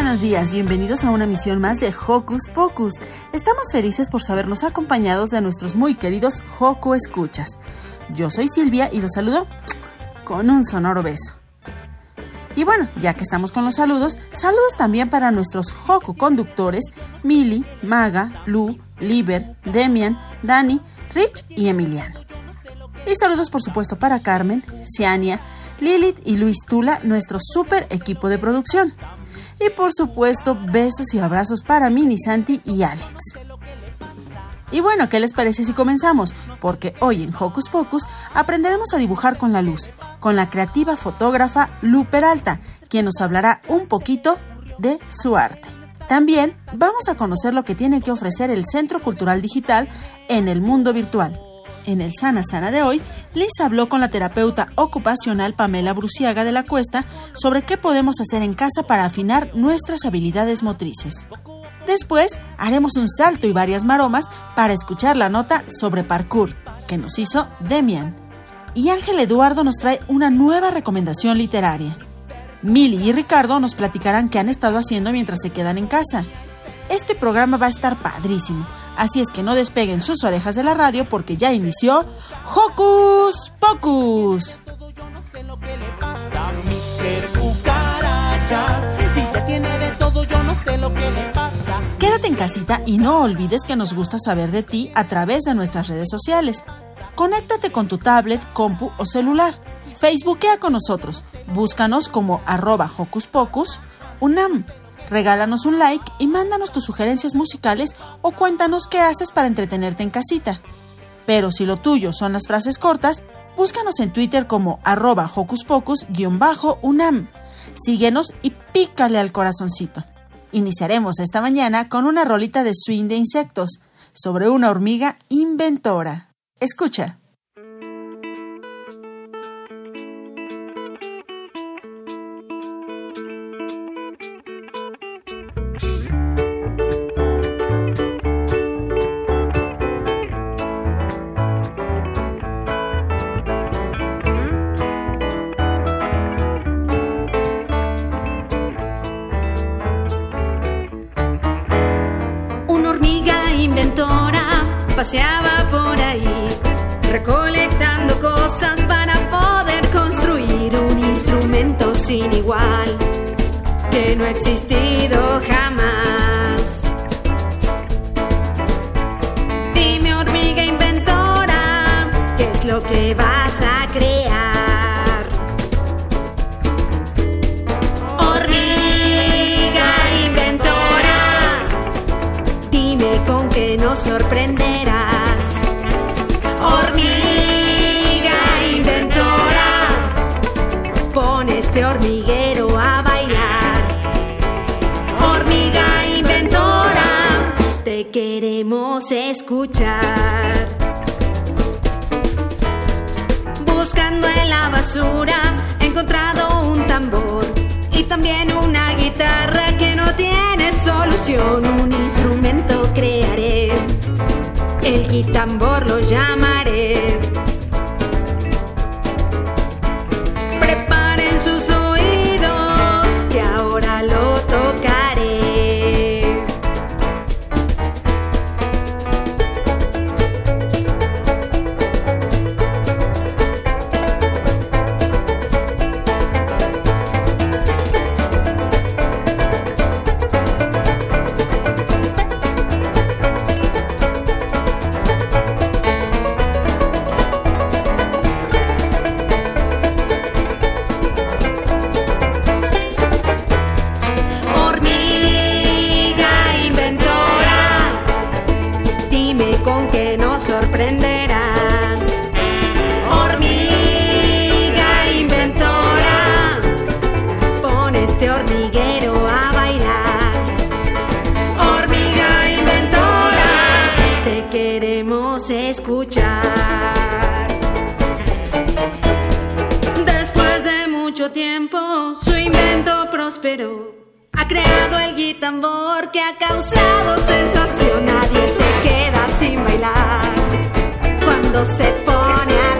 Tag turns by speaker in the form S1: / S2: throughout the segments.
S1: buenos días, bienvenidos a una misión más de Hocus Pocus. Estamos felices por sabernos acompañados de nuestros muy queridos Hoku Escuchas. Yo soy Silvia y los saludo con un sonoro beso. Y bueno, ya que estamos con los saludos, saludos también para nuestros Hoku conductores, Mili, Maga, Lu, Liber, Demian, Dani, Rich y Emiliano. Y saludos por supuesto para Carmen, Ciania, Lilith y Luis Tula, nuestro super equipo de producción. Y por supuesto, besos y abrazos para Mini Santi y Alex. Y bueno, ¿qué les parece si comenzamos? Porque hoy en Hocus Pocus aprenderemos a dibujar con la luz, con la creativa fotógrafa Lu Peralta, quien nos hablará un poquito de su arte. También vamos a conocer lo que tiene que ofrecer el Centro Cultural Digital en el mundo virtual. En el Sana Sana de hoy, Liz habló con la terapeuta ocupacional Pamela Bruciaga de la Cuesta sobre qué podemos hacer en casa para afinar nuestras habilidades motrices. Después haremos un salto y varias maromas para escuchar la nota sobre parkour que nos hizo Demian. Y Ángel Eduardo nos trae una nueva recomendación literaria. Mili y Ricardo nos platicarán qué han estado haciendo mientras se quedan en casa. Este programa va a estar padrísimo, Así es que no despeguen sus orejas de la radio porque ya inició Hocus Pocus. Quédate en casita y no olvides que nos gusta saber de ti a través de nuestras redes sociales. Conéctate con tu tablet, compu o celular. Facebookea con nosotros. Búscanos como arroba Hocus Pocus UNAM Regálanos un like y mándanos tus sugerencias musicales o cuéntanos qué haces para entretenerte en casita. Pero si lo tuyo son las frases cortas, búscanos en Twitter como arroba hocuspocus-unam. Síguenos y pícale al corazoncito. Iniciaremos esta mañana con una rolita de swing de insectos sobre una hormiga inventora. Escucha.
S2: Paseaba por ahí, recolectando cosas para poder construir un instrumento sin igual, que no ha existido jamás. Dime, hormiga inventora, ¿qué es lo que vas a crear? Sorprende escuchar. Buscando en la basura, he encontrado un tambor y también una guitarra que no tiene solución. Un instrumento crearé, el guitambor lo llamaré. Nos sorprenderás. Hormiga inventora, pon este hormiguero a bailar. Hormiga inventora, te queremos escuchar. Después de mucho tiempo, su invento prosperó. Ha creado el guitambor que ha causado sensación. Nadie se queda sin bailar cuando se pone a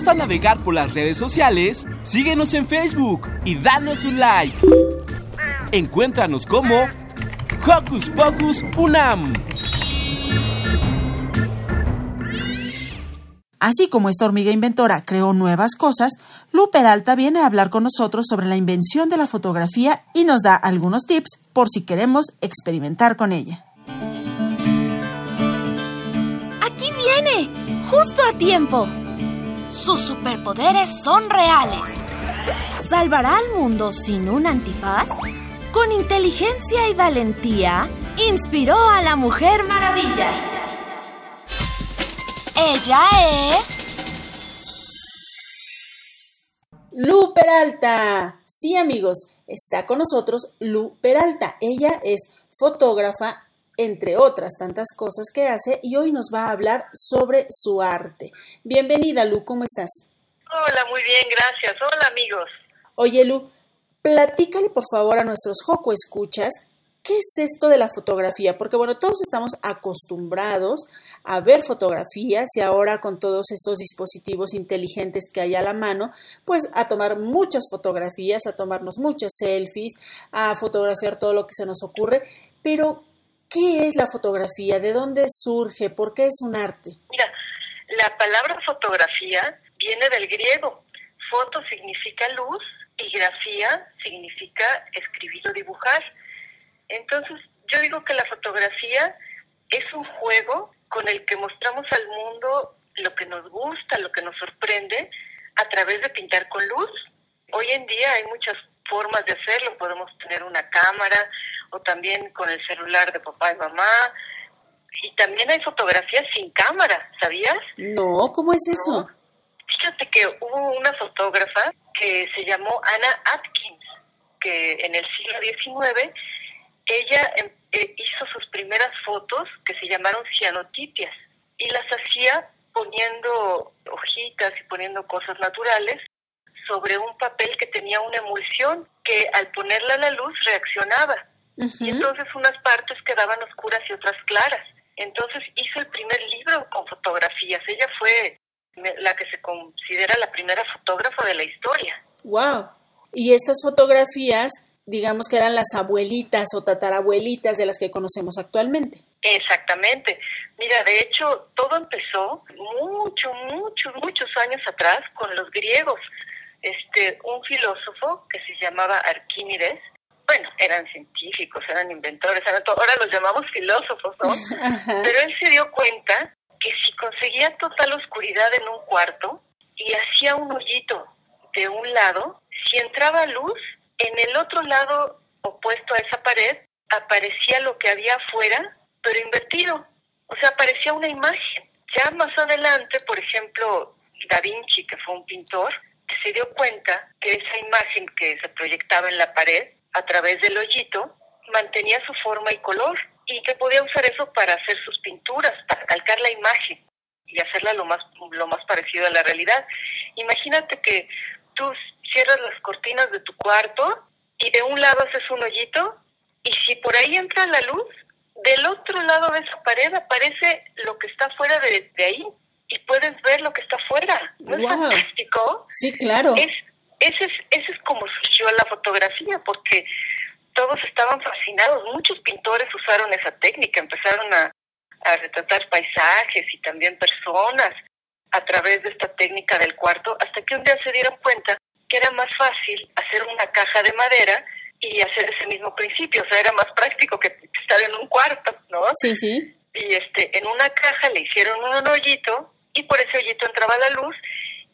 S3: gusta navegar por las redes sociales, síguenos en Facebook y danos un like. Encuéntranos como Hocus Pocus Unam.
S1: Así como esta hormiga inventora creó nuevas cosas, Lu Peralta viene a hablar con nosotros sobre la invención de la fotografía y nos da algunos tips por si queremos experimentar con ella.
S4: Aquí viene, justo a tiempo. Sus superpoderes son reales. ¿Salvará al mundo sin un antifaz? Con inteligencia y valentía, inspiró a la Mujer Maravilla. Ella es...
S1: Lu Peralta. Sí, amigos, está con nosotros Lu Peralta. Ella es fotógrafa, entre otras tantas cosas que hace, y hoy nos va a hablar sobre su arte. Bienvenida, Lu, ¿cómo estás?
S5: Hola, muy bien, gracias. Hola, amigos.
S1: Oye, Lu, platícale por favor a nuestros Joco Escuchas ¿Qué es esto de la fotografía? Porque bueno, todos estamos acostumbrados a ver fotografías y ahora con todos estos dispositivos inteligentes que hay a la mano, pues a tomar muchas fotografías, a tomarnos muchas selfies, a fotografiar todo lo que se nos ocurre. Pero, ¿qué es la fotografía? ¿De dónde surge? ¿Por qué es un arte?
S5: Mira, la palabra fotografía viene del griego. Foto significa luz y grafía significa escribir o dibujar. Entonces, yo digo que la fotografía es un juego con el que mostramos al mundo lo que nos gusta, lo que nos sorprende, a través de pintar con luz. Hoy en día hay muchas formas de hacerlo. Podemos tener una cámara o también con el celular de papá y mamá. Y también hay fotografías sin cámara, ¿sabías?
S1: No, ¿cómo es eso?
S5: ¿No? Fíjate que hubo una fotógrafa que se llamó Anna Atkins, que en el siglo XIX ella eh, hizo sus primeras fotos que se llamaron cianotipias y las hacía poniendo hojitas y poniendo cosas naturales sobre un papel que tenía una emulsión que al ponerla a la luz reaccionaba. Uh -huh. Y entonces unas partes quedaban oscuras y otras claras. Entonces hizo el primer libro con fotografías. Ella fue la que se considera la primera fotógrafa de la historia.
S1: ¡Wow! Y estas fotografías digamos que eran las abuelitas o tatarabuelitas de las que conocemos actualmente.
S5: Exactamente. Mira, de hecho, todo empezó mucho, muchos, muchos años atrás con los griegos. Este, un filósofo que se llamaba Arquímedes, bueno, eran científicos, eran inventores, eran todo, ahora los llamamos filósofos, ¿no? Pero él se dio cuenta que si conseguía total oscuridad en un cuarto y hacía un hoyito de un lado, si entraba luz, en el otro lado opuesto a esa pared aparecía lo que había afuera, pero invertido. O sea, aparecía una imagen. Ya más adelante, por ejemplo, Da Vinci, que fue un pintor, se dio cuenta que esa imagen que se proyectaba en la pared a través del hoyito mantenía su forma y color y que podía usar eso para hacer sus pinturas, para calcar la imagen y hacerla lo más lo más parecido a la realidad. Imagínate que tú cierras las cortinas de tu cuarto y de un lado haces un hoyito Y si por ahí entra la luz, del otro lado de esa pared aparece lo que está fuera de, ahí y puedes ver lo que está fuera. ¿No es fantástico?
S1: Sí, claro.
S5: Es, ese, es, ese es como surgió la fotografía, porque todos estaban fascinados. Muchos pintores usaron esa técnica, empezaron a, a retratar paisajes y también personas a través de esta técnica del cuarto, hasta que un día se dieron cuenta que era más fácil hacer una caja de madera y hacer ese mismo principio, o sea, era más práctico que estar en un cuarto, ¿no?
S1: Sí, sí.
S5: Y este, en una caja le hicieron un hoyito y por ese hoyito entraba la luz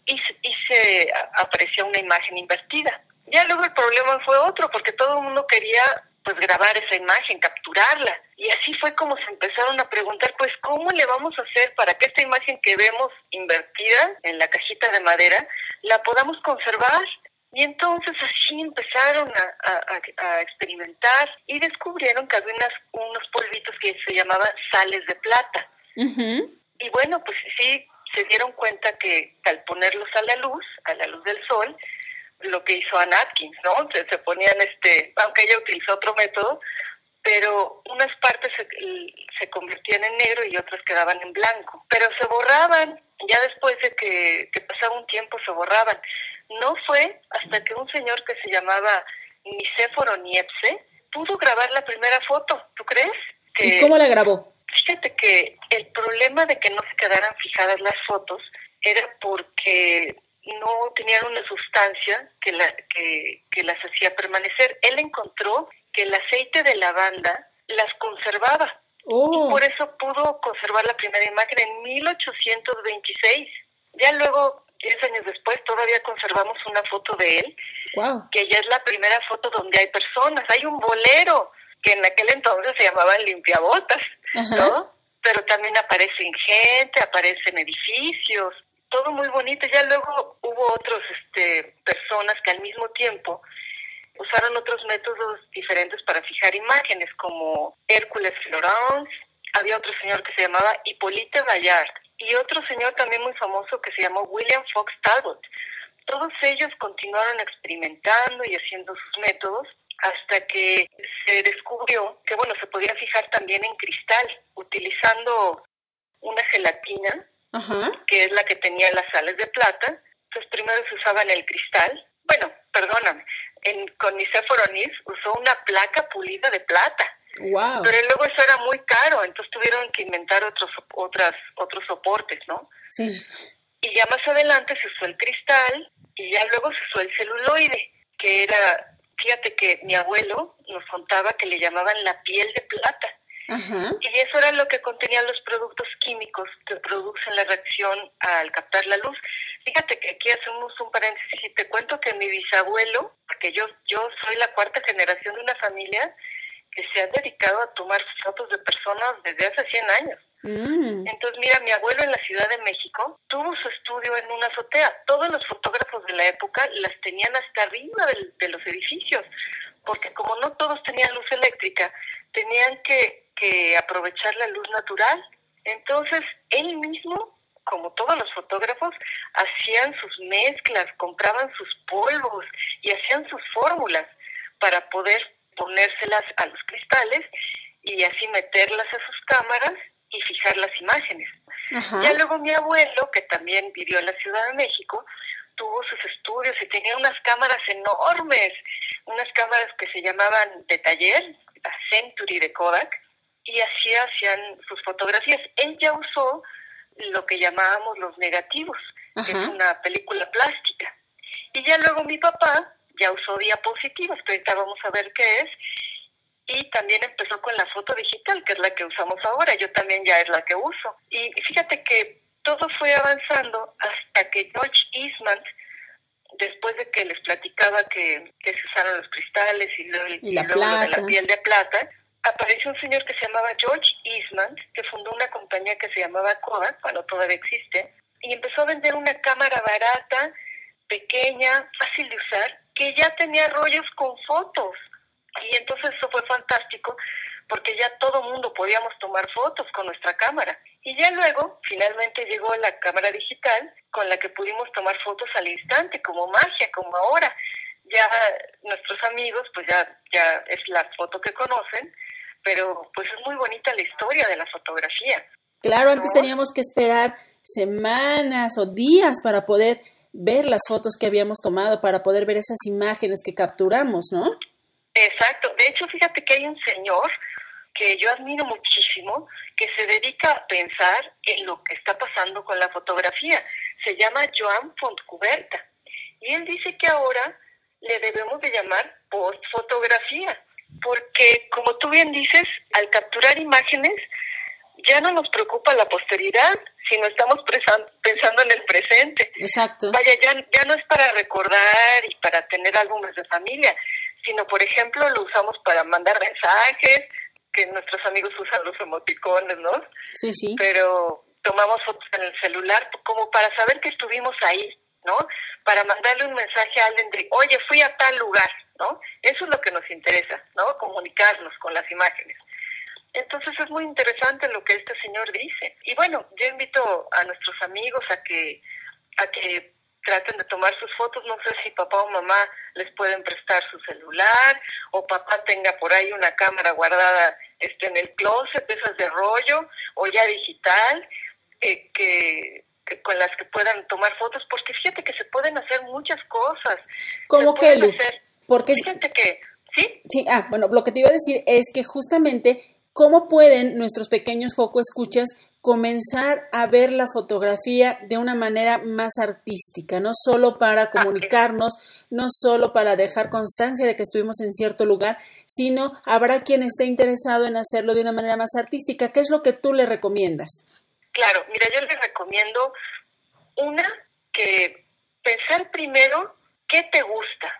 S5: y, y se aparecía una imagen invertida. Ya luego el problema fue otro, porque todo el mundo quería pues grabar esa imagen, capturarla. Y así fue como se empezaron a preguntar, pues, ¿cómo le vamos a hacer para que esta imagen que vemos invertida en la cajita de madera la podamos conservar? Y entonces así empezaron a, experimentar y descubrieron que había unos polvitos que se llamaban sales de plata. Y bueno, pues sí, se dieron cuenta que al ponerlos a la luz, a la luz del sol, lo que hizo Ann Atkins, ¿no? Se, se ponían, este, aunque ella utilizó otro método, pero unas partes se, se, convertían en negro y otras quedaban en blanco. Pero se borraban, ya después de que, que, pasaba un tiempo se borraban. No fue hasta que un señor que se llamaba Nicéforo Niepce pudo grabar la primera foto, ¿tú crees?
S1: ¿Y cómo la grabó?
S5: Fíjate que el problema de que no se quedaran fijadas las fotos era porque no tenían una sustancia que, la, que, que las hacía permanecer. Él encontró que el aceite de lavanda las conservaba. Oh. Y por eso pudo conservar la primera imagen en 1826. Ya luego, 10 años después, todavía conservamos una foto de él, que ya es la primera foto donde hay personas. Hay un bolero, que en aquel entonces se llamaban limpiabotas, ¿no? Pero también aparecen gente, aparecen edificios, todo muy bonito. Ya luego hubo otros este, personas que al mismo tiempo usaron otros métodos diferentes para fijar imágenes, como Hércules Florence, había otro señor que se llamaba Hippolyte Bayard y otro señor también muy famoso que se llamó William Fox Talbot. Todos ellos continuaron experimentando y haciendo sus métodos hasta que se descubrió que, bueno, se podía fijar también en cristal, utilizando una gelatina que es la que tenía las sales de plata. Entonces primero se usaba en el cristal. Bueno, perdóname, en, con usó una placa pulida de plata.
S1: Wow.
S5: Pero luego eso era muy caro, entonces tuvieron que inventar otros otras otros soportes, ¿no?
S1: Sí.
S5: Y ya más adelante se usó el cristal y ya luego se usó el celuloide, que era, fíjate que mi abuelo nos contaba que le llamaban la piel de plata y eso era lo que contenían los productos químicos que producen la reacción al captar la luz. Fíjate que aquí hacemos un paréntesis y te cuento que mi bisabuelo, porque yo, yo soy la cuarta generación de una familia que se ha dedicado a tomar fotos de personas desde hace 100 años. Mm. Entonces, mira, mi abuelo en la Ciudad de México tuvo su estudio en una azotea. Todos los fotógrafos de la época las tenían hasta arriba de los edificios, porque como no todos tenían luz eléctrica, tenían que que aprovechar la luz natural. Entonces, él mismo, como todos los fotógrafos, hacían sus mezclas, compraban sus polvos y hacían sus fórmulas para poder ponérselas a los cristales y así meterlas a sus cámaras y fijar las imágenes. Ya luego mi abuelo, que también vivió en la Ciudad de México, tuvo sus estudios y tenía unas cámaras enormes, unas cámaras que se llamaban de taller, la Century de Kodak, y así hacían sus fotografías. Él ya usó lo que llamábamos los negativos, que es una película plástica. Y ya luego mi papá ya usó diapositivas, que ahorita vamos a ver qué es, y también empezó con la foto digital, que es la que usamos ahora, yo también ya es la que uso. Y fíjate que todo fue avanzando hasta que George Eastman, después de que les platicaba que, se usaron los cristales y, luego, de la piel de plata, apareció un señor que se llamaba George Eastman, que fundó una compañía que se llamaba Kodak, cuando todavía existe, y empezó a vender una cámara barata, pequeña, fácil de usar, que ya tenía rollos con fotos. Y entonces eso fue fantástico, porque ya todo mundo podíamos tomar fotos con nuestra cámara. Y ya luego, finalmente llegó la cámara digital, con la que pudimos tomar fotos al instante, como magia, como ahora. ya nuestros amigos, pues ya, ya es la foto que conocen, pero pues es muy bonita la historia de la fotografía.
S1: Claro, antes teníamos que esperar semanas o días para poder ver las fotos que habíamos tomado, para poder ver esas imágenes que capturamos, ¿no?
S5: Exacto. De hecho, fíjate que hay un señor que yo admiro muchísimo, que se dedica a pensar en lo que está pasando con la fotografía. Se llama Joan Fontcuberta. Y él dice que ahora le debemos de llamar postfotografía, porque como tú bien dices, al capturar imágenes ya no nos preocupa la posteridad, sino estamos pensando en el presente.
S1: Exacto.
S5: Vaya, ya, ya no es para recordar y para tener álbumes de familia, sino, por ejemplo, lo usamos para mandar mensajes, que nuestros amigos usan los emoticones, ¿no?
S1: Sí, sí.
S5: Pero tomamos fotos en el celular como para saber que estuvimos ahí, ¿no? Para mandarle un mensaje a alguien de, oye, fui a tal lugar, ¿no? Eso es lo que nos interesa, ¿no? Comunicarnos con las imágenes. Entonces es muy interesante lo que este señor dice. Y bueno, yo invito a nuestros amigos a que, a que traten de tomar sus fotos. No sé si papá o mamá les pueden prestar su celular o papá tenga por ahí una cámara guardada este, en el closet, esas de rollo o ya digital, eh, que, con las que puedan tomar fotos, porque fíjate que se pueden hacer muchas cosas.
S1: ¿Cómo que,
S5: Porque fíjate que, ¿sí?
S1: Sí, ah, bueno, lo que te iba a decir es que justamente ¿Cómo pueden nuestros pequeños Joco escuchas comenzar a ver la fotografía de una manera más artística, no solo para comunicarnos, no solo para dejar constancia de que estuvimos en cierto lugar, sino habrá quien esté interesado en hacerlo de una manera más artística. ¿Qué es lo que tú le recomiendas?
S5: Claro, mira, yo le recomiendo una que pensar primero qué te gusta.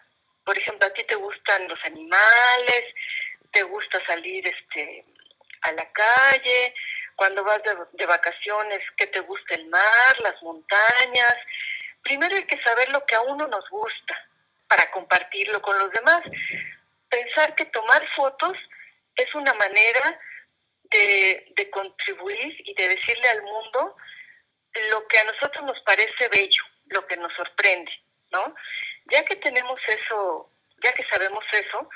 S5: Por ejemplo, a ti te gustan los animales, te gusta salir este a la calle, cuando vas de, vacaciones, que te gusta el mar, las montañas. Primero hay que saber lo que a uno nos gusta para compartirlo con los demás. Pensar que tomar fotos es una manera de, de contribuir y de decirle al mundo lo que a nosotros nos parece bello, lo que nos sorprende, ¿no? Ya que tenemos eso, ya que sabemos eso,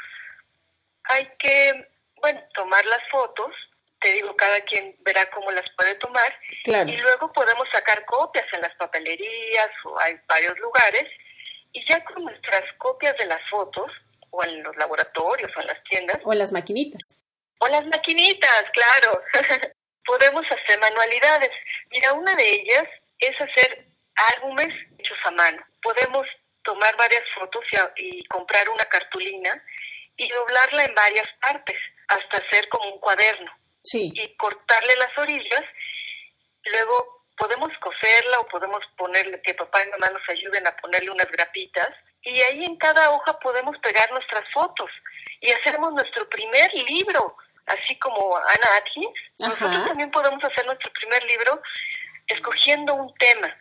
S5: hay que bueno, tomar las fotos, te digo, cada quien verá cómo las puede tomar, y luego podemos sacar copias en las papelerías o hay varios lugares, y ya con nuestras copias de las fotos, o en los laboratorios o en las tiendas.
S1: O en las maquinitas.
S5: O las maquinitas, claro. podemos hacer manualidades. Mira, una de ellas es hacer álbumes hechos a mano. Podemos tomar varias fotos y comprar una cartulina y doblarla en varias partes hasta hacer como un cuaderno.
S1: Sí.
S5: Y cortarle las orillas. Luego podemos coserla o podemos ponerle, que papá y mamá nos ayuden a ponerle unas grapitas. Y ahí en cada hoja podemos pegar nuestras fotos y hacemos nuestro primer libro, así como Ana Atkins. Nosotros también podemos hacer nuestro primer libro escogiendo un tema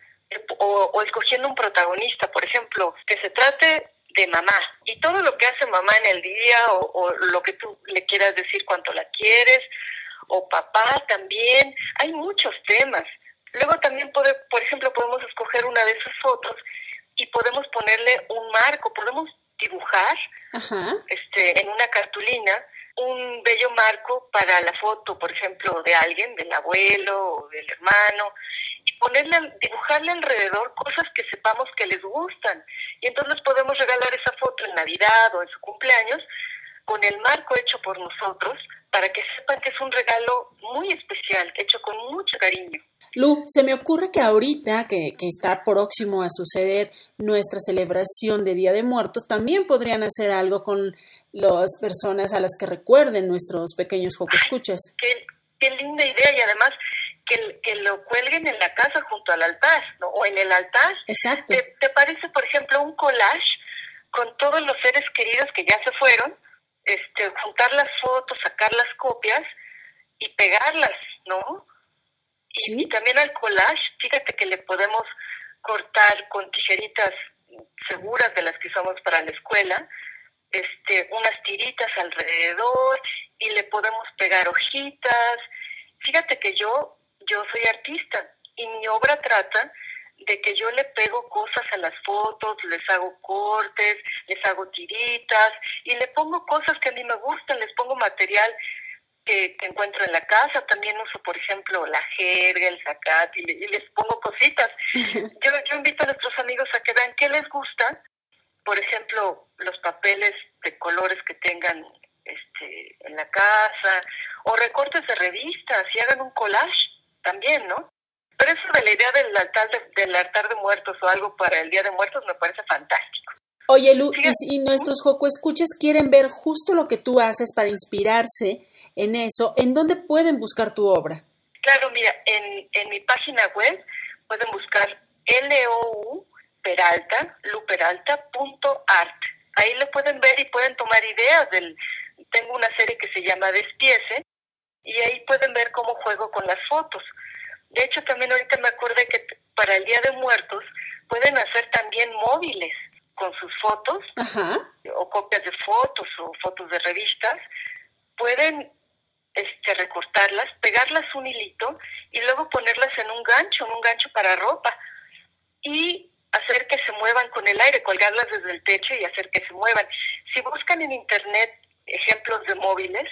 S5: o, o escogiendo un protagonista, por ejemplo, que se trate de mamá y todo lo que hace mamá en el día o, lo que tú le quieras decir cuánto la quieres o papá también. Hay muchos temas. Luego también puede, por ejemplo podemos escoger una de esas fotos y podemos ponerle un marco podemos dibujar este en una cartulina un bello marco para la foto por ejemplo de alguien del abuelo o del hermano ponerle, dibujarle alrededor cosas que sepamos que les gustan. Y entonces podemos regalar esa foto en Navidad o en su cumpleaños con el marco hecho por nosotros para que sepan que es un regalo muy especial, hecho con mucho cariño.
S1: Lu, se me ocurre que ahorita que, que, está próximo a suceder nuestra celebración de Día de Muertos, también podrían hacer algo con las personas a las que recuerden nuestros pequeños escuchas.
S5: Qué, qué linda idea y además que, lo cuelguen en la casa junto al altar, ¿no? O en el altar.
S1: Exacto.
S5: ¿Te, parece, por ejemplo, un collage con todos los seres queridos que ya se fueron? Este, juntar las fotos, sacar las copias y pegarlas, ¿no? Y, también al collage, fíjate que le podemos cortar con tijeritas seguras de las que usamos para la escuela, este, unas tiritas alrededor y le podemos pegar hojitas. Fíjate que yo yo soy artista y mi obra trata de que yo le pego cosas a las fotos, les hago cortes, les hago tiritas y le pongo cosas que a mí me gustan, les pongo material que, encuentro en la casa, también uso, por ejemplo, la jerga, el zacate y, les pongo cositas. Yo, yo invito a nuestros amigos a que vean qué les gusta, por ejemplo, los papeles de colores que tengan este, en la casa, o recortes de revistas y hagan un collage también, ¿no? Pero eso de la idea del altar de, del altar de muertos o algo para el Día de Muertos me parece fantástico.
S1: Oye, Lu, y nuestros Joco Escuchas quieren ver justo lo que tú haces para inspirarse en eso, ¿en dónde pueden buscar tu obra?
S5: Claro, mira, en, en mi página web pueden buscar LOU Peralta, luperalta.art. Ahí lo pueden ver y pueden tomar ideas del... Tengo una serie que se llama Despiece y ahí pueden ver cómo juego con las fotos. De hecho, también ahorita me acordé que para el Día de Muertos pueden hacer también móviles con sus fotos o copias de fotos o fotos de revistas. Pueden este, recortarlas, pegarlas un hilito y luego ponerlas en un gancho, en un gancho para ropa. Y hacer que se muevan con el aire, colgarlas desde el techo y hacer que se muevan. Si buscan en internet ejemplos de móviles,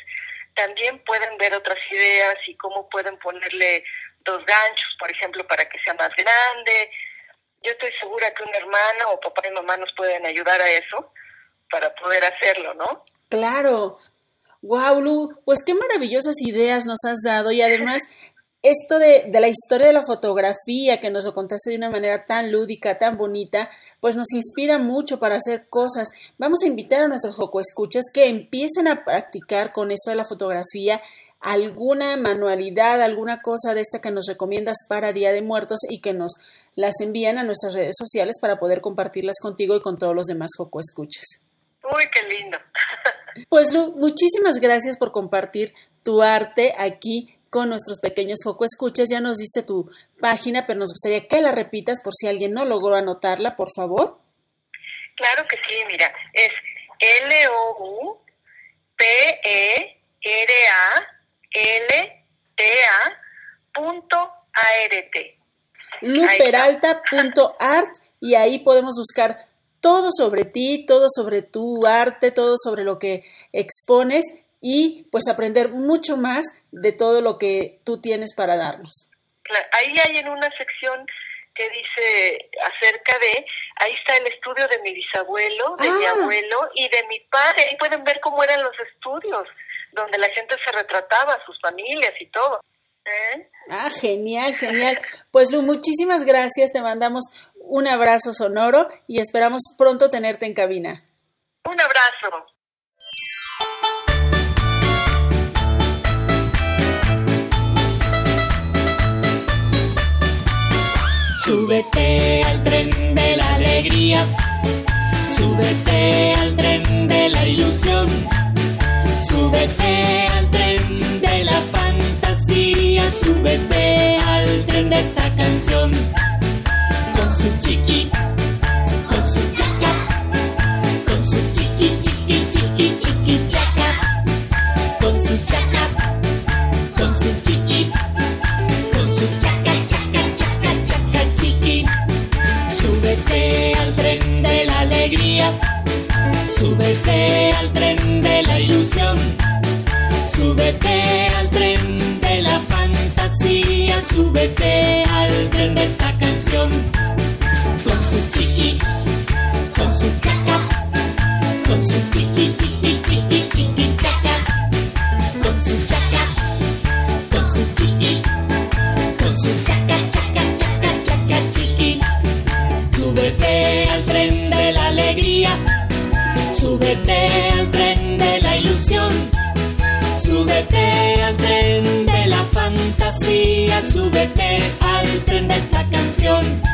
S5: también pueden ver otras ideas y cómo pueden ponerle dos ganchos, por ejemplo, para que sea más grande. Yo estoy segura que un hermano o papá y mamá nos pueden ayudar a eso para poder hacerlo, ¿no?
S1: Claro. Wow, Lu, pues qué maravillosas ideas nos has dado y además esto de, de, la historia de la fotografía que nos lo contaste de una manera tan lúdica, tan bonita, pues nos inspira mucho para hacer cosas. Vamos a invitar a nuestros Joco Escuchas que empiecen a practicar con esto de la fotografía alguna manualidad, alguna cosa de esta que nos recomiendas para Día de Muertos y que nos las envían a nuestras redes sociales para poder compartirlas contigo y con todos los demás Joco Escuchas.
S5: Uy, qué lindo.
S1: Pues Lu, muchísimas gracias por compartir tu arte aquí con nuestros pequeños Joco Escuchas. Ya nos diste tu página, pero nos gustaría que la repitas por si alguien no logró anotarla, por favor.
S5: Claro que sí, mira, es L-O-U-P-E-R-A-L-T-A punto A-R-T.
S1: Luperalta.art y ahí podemos buscar todo sobre ti, todo sobre tu arte, todo sobre lo que expones y pues aprender mucho más de todo lo que tú tienes para darnos.
S5: Ahí hay en una sección que dice acerca de, ahí está el estudio de mi bisabuelo, de mi ah. abuelo y de mi padre. Ahí pueden ver cómo eran los estudios, donde la gente se retrataba, sus familias y todo. ¿Eh?
S1: Ah, genial, genial. Pues Lu, muchísimas gracias, te mandamos un abrazo sonoro y esperamos pronto tenerte en cabina.
S5: Un abrazo.
S6: Súbete al tren de la alegría, súbete al tren de la ilusión, súbete al tren de la fantasía, súbete al tren de esta canción. Con su chiqui, súbete al tren de la fantasía, súbete al tren de esta súbete al tren de esta canción.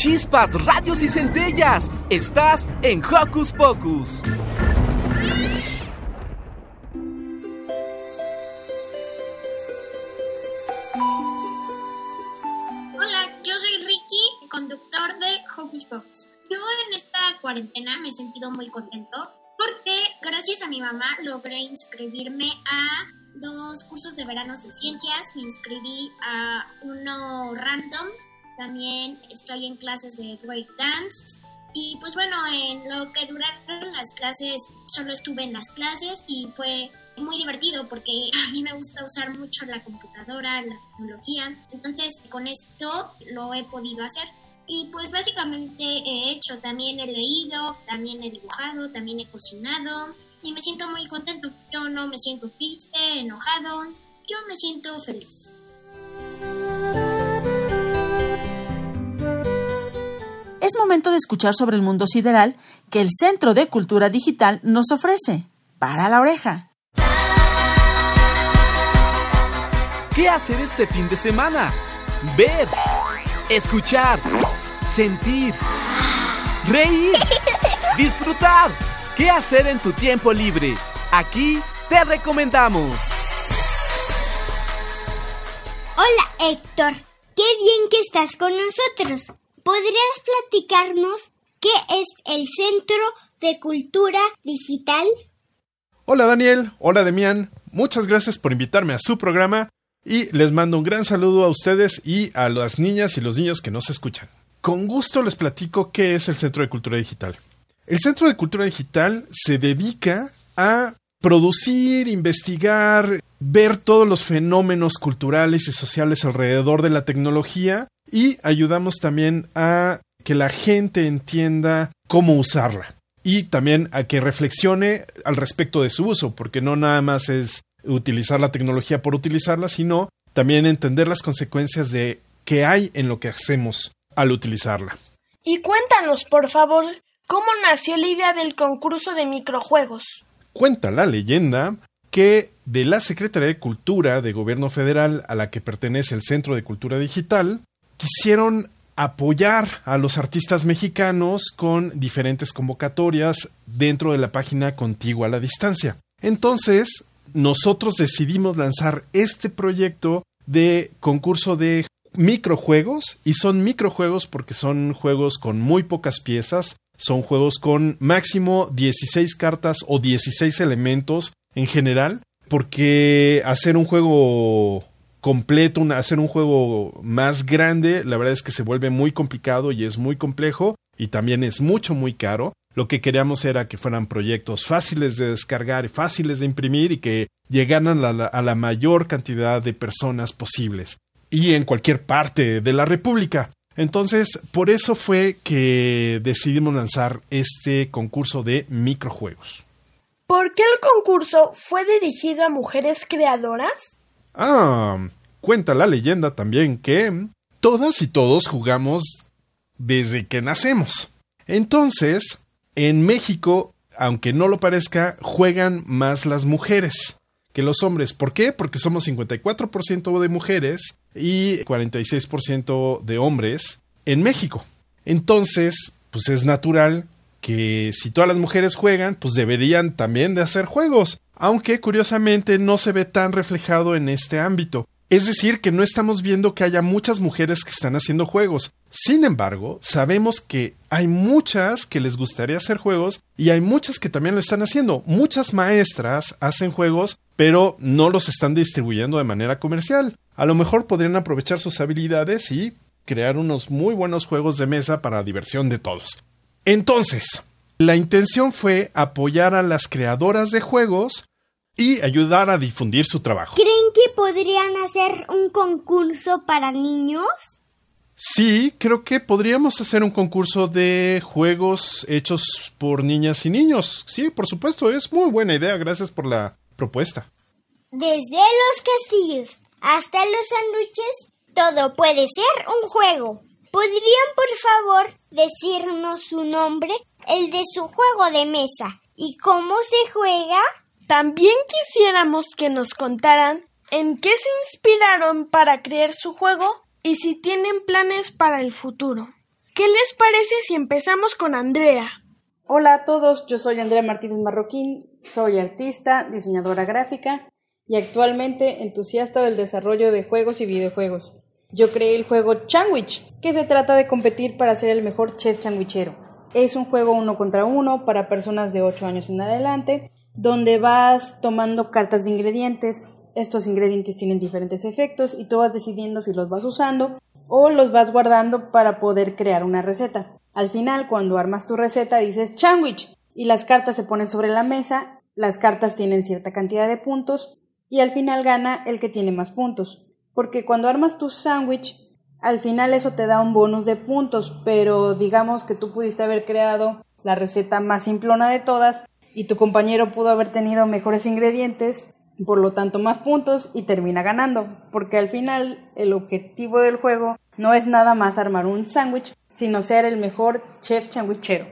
S3: Chispas, radios y centellas. Estás en Hocus Pocus.
S7: Hola, yo soy Ricky, conductor de Hocus Pocus. Yo en esta cuarentena me he sentido muy contento porque gracias a mi mamá logré inscribirme a dos cursos de veranos de ciencias, me inscribí a uno random, también estoy en clases de break dance y pues bueno, en lo que duraron las clases solo estuve en las clases y fue muy divertido porque a mí me gusta usar mucho la computadora, la tecnología, entonces con esto lo he podido hacer. Y pues básicamente he hecho, también he leído, también he dibujado, también he cocinado y me siento muy contento. Yo no me siento triste, enojado, yo me siento feliz.
S1: Es momento de escuchar sobre el mundo sideral que el Centro de Cultura Digital nos ofrece. Para la oreja.
S3: ¿Qué hacer este fin de semana? Ver, escuchar, sentir, reír, disfrutar. ¿Qué hacer en tu tiempo libre? Aquí te recomendamos.
S8: Hola Héctor, qué bien que estás con nosotros. ¿Podrías platicarnos qué es el Centro de Cultura Digital?
S9: Hola Daniel, hola Demian, muchas gracias por invitarme a su programa y les mando un gran saludo a ustedes y a las niñas y los niños que nos escuchan. Con gusto les platico qué es el Centro de Cultura Digital. El Centro de Cultura Digital se dedica a producir, investigar, ver todos los fenómenos culturales y sociales alrededor de la tecnología y ayudamos también a que la gente entienda cómo usarla y también a que reflexione al respecto de su uso, porque no nada más es utilizar la tecnología por utilizarla, sino también entender las consecuencias de qué hay en lo que hacemos al utilizarla.
S10: Y cuéntanos, por favor, cómo nació la idea del concurso de microjuegos.
S9: Cuenta la leyenda que de la Secretaría de Cultura de Gobierno Federal a la que pertenece el Centro de Cultura Digital, quisieron apoyar a los artistas mexicanos con diferentes convocatorias dentro de la página Contigua a la Distancia. Entonces, nosotros decidimos lanzar este proyecto de concurso de microjuegos y son microjuegos porque son juegos con muy pocas piezas, son juegos con máximo 16 cartas o 16 elementos en general, porque hacer un juego completo, hacer un juego más grande, la verdad es que se vuelve muy complicado y es muy complejo y también es mucho, muy caro. Lo que queríamos era que fueran proyectos fáciles de descargar fáciles de imprimir y que llegaran a la, a la mayor cantidad de personas posibles y en cualquier parte de la República. Entonces, por eso fue que decidimos lanzar este concurso de microjuegos.
S10: ¿Por qué el concurso fue dirigido a mujeres creadoras?
S9: Ah, cuenta la leyenda también que todas y todos jugamos desde que nacemos. Entonces, en México, aunque no lo parezca, juegan más las mujeres que los hombres. ¿Por qué? Porque somos 54% de mujeres y 46% de hombres en México. Entonces, pues es natural que si todas las mujeres juegan, pues deberían también de hacer juegos, aunque curiosamente no se ve tan reflejado en este ámbito. Es decir, que no estamos viendo que haya muchas mujeres que están haciendo juegos. Sin embargo, sabemos que hay muchas que les gustaría hacer juegos y hay muchas que también lo están haciendo. Muchas maestras hacen juegos, pero no los están distribuyendo de manera comercial. A lo mejor podrían aprovechar sus habilidades y crear unos muy buenos juegos de mesa para diversión de todos. Entonces, la intención fue apoyar a las creadoras de juegos y ayudar a difundir su trabajo.
S8: ¿Creen que podrían hacer un concurso para niños?
S9: Sí, creo que podríamos hacer un concurso de juegos hechos por niñas y niños. Sí, por supuesto, es muy buena idea. Gracias por la propuesta.
S8: Desde los castillos hasta los sándwiches, todo puede ser un juego. ¿Podrían, por favor, decirnos su nombre, el de su juego de mesa y cómo se juega?
S10: También quisiéramos que nos contaran en qué se inspiraron para crear su juego y si tienen planes para el futuro. ¿Qué les parece si empezamos con Andrea?
S11: Hola a todos, yo soy Andrea Martínez Marroquín, soy artista, diseñadora gráfica y actualmente entusiasta del desarrollo de juegos y videojuegos. Yo creé el juego Chanwich, que se trata de competir para ser el mejor chef changuichero. Es un juego uno contra uno para personas de 8 años en adelante, donde vas tomando cartas de ingredientes. Estos ingredientes tienen diferentes efectos y tú vas decidiendo si los vas usando o los vas guardando para poder crear una receta. Al final, cuando armas tu receta, dices Chanwich y las cartas se ponen sobre la mesa. Las cartas tienen cierta cantidad de puntos y al final gana el que tiene más puntos. Porque cuando armas tu sándwich, al final eso te da un bonus de puntos, pero digamos que tú pudiste haber creado la receta más simplona de todas y tu compañero pudo haber tenido mejores ingredientes, por lo tanto más puntos y termina ganando, porque al final el objetivo del juego no es nada más armar un sándwich, sino ser el mejor chef sandwichero.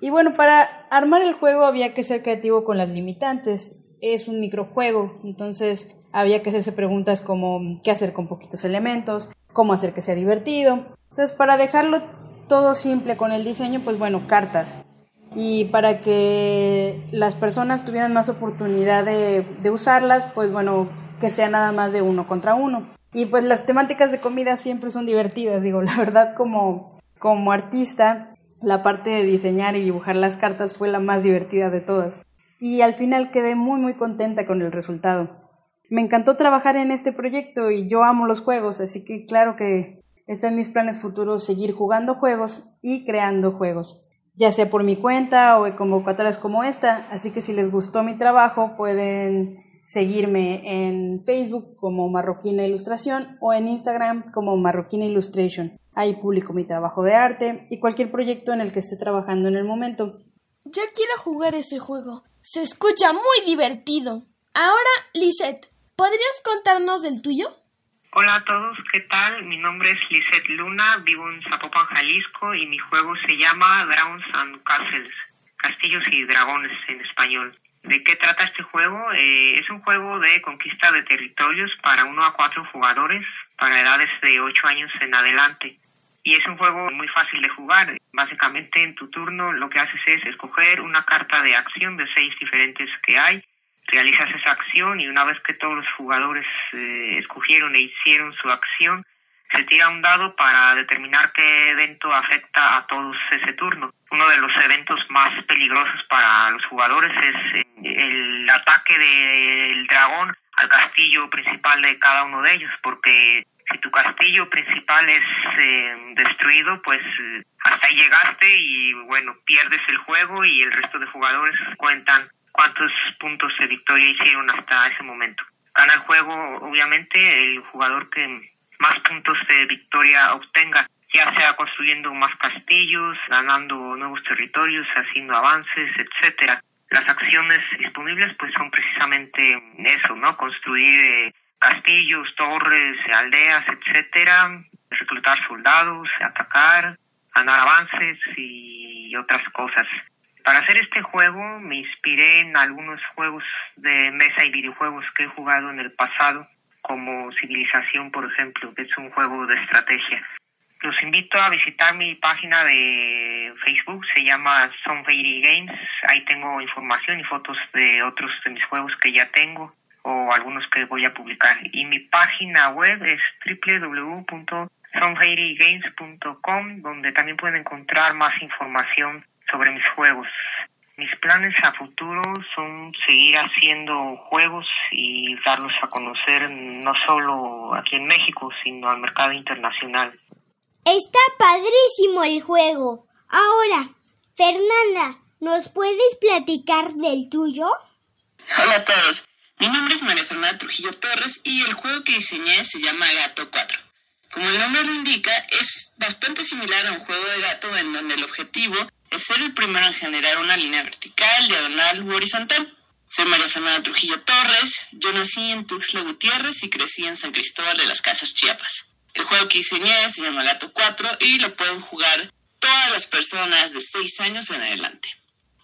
S11: Y bueno, para armar el juego había que ser creativo con las limitantes es un microjuego, entonces había que hacerse preguntas como qué hacer con poquitos elementos, cómo hacer que sea divertido. Entonces, para dejarlo todo simple con el diseño, pues bueno, cartas. Y para que las personas tuvieran más oportunidad de, usarlas, pues bueno, que sea nada más de uno contra uno. Y pues las temáticas de comida siempre son divertidas, digo, la verdad como, como artista, la parte de diseñar y dibujar las cartas fue la más divertida de todas y al final quedé muy muy contenta con el resultado. Me encantó trabajar en este proyecto y yo amo los juegos, así que claro que está en mis planes futuros seguir jugando juegos y creando juegos, ya sea por mi cuenta o en convocatorias como esta, así que si les gustó mi trabajo pueden seguirme en Facebook como Marroquina Ilustración o en Instagram como Marroquina Illustration. Ahí publico mi trabajo de arte y cualquier proyecto en el que esté trabajando en el momento.
S10: Ya quiero jugar ese juego. Se escucha muy divertido. Ahora, Lisette, ¿podrías contarnos del tuyo?
S12: Hola a todos, ¿qué tal? Mi nombre es Lisette Luna, vivo en Zapopan, Jalisco y mi juego se llama Dragons and Castles, Castillos y Dragones en español. ¿De qué trata este juego? Eh, es un juego de conquista de territorios para uno a cuatro jugadores para edades de 8 años en adelante y es un juego muy fácil de jugar. Básicamente en tu turno lo que haces es escoger una carta de acción de seis diferentes que hay, realizas esa acción y una vez que todos los jugadores eh, escogieron e hicieron su acción, se tira un dado para determinar qué evento afecta a todos ese turno. Uno de los eventos más peligrosos para los jugadores es eh, el ataque del dragón al castillo principal de cada uno de ellos, porque si tu castillo principal es eh, destruido, pues hasta ahí llegaste y bueno, pierdes el juego y el resto de jugadores cuentan cuántos puntos de victoria hicieron hasta ese momento. Gana el juego, obviamente, el jugador que más puntos de victoria obtenga, ya sea construyendo más castillos, ganando nuevos territorios, haciendo avances, etcétera. Las acciones disponibles pues son precisamente eso, ¿no? Construir eh, castillos, torres, aldeas, etcétera, reclutar soldados, atacar, ganar avances y otras cosas. Para hacer este juego me inspiré en algunos juegos de mesa y videojuegos que he jugado en el pasado, como Civilización, por ejemplo, que es un juego de estrategia. Los invito a visitar mi página de Facebook, se llama Fairy Games. Ahí tengo información y fotos de otros de mis juegos que ya tengo o algunos que voy a publicar. Y mi página web es www.sonfairygames.com, donde también pueden encontrar más información sobre mis juegos. Mis planes a futuro son seguir haciendo juegos y darlos a conocer no solo aquí en México, sino al mercado internacional.
S8: Está padrísimo el juego. Ahora, Fernanda, ¿nos puedes platicar del tuyo?
S13: Hola a todos. Mi nombre es María Fernanda Trujillo Torres y el juego que diseñé se llama Gato 4. Como el nombre lo indica, es bastante similar a un juego de gato en donde el objetivo es ser el primero en generar una línea vertical, diagonal u horizontal. Soy María Fernanda Trujillo Torres, yo nací en Tuxtla Gutiérrez y crecí en San Cristóbal de las Casas Chiapas. El juego que diseñé se llama Gato 4 y lo pueden jugar todas las personas de 6 años en adelante.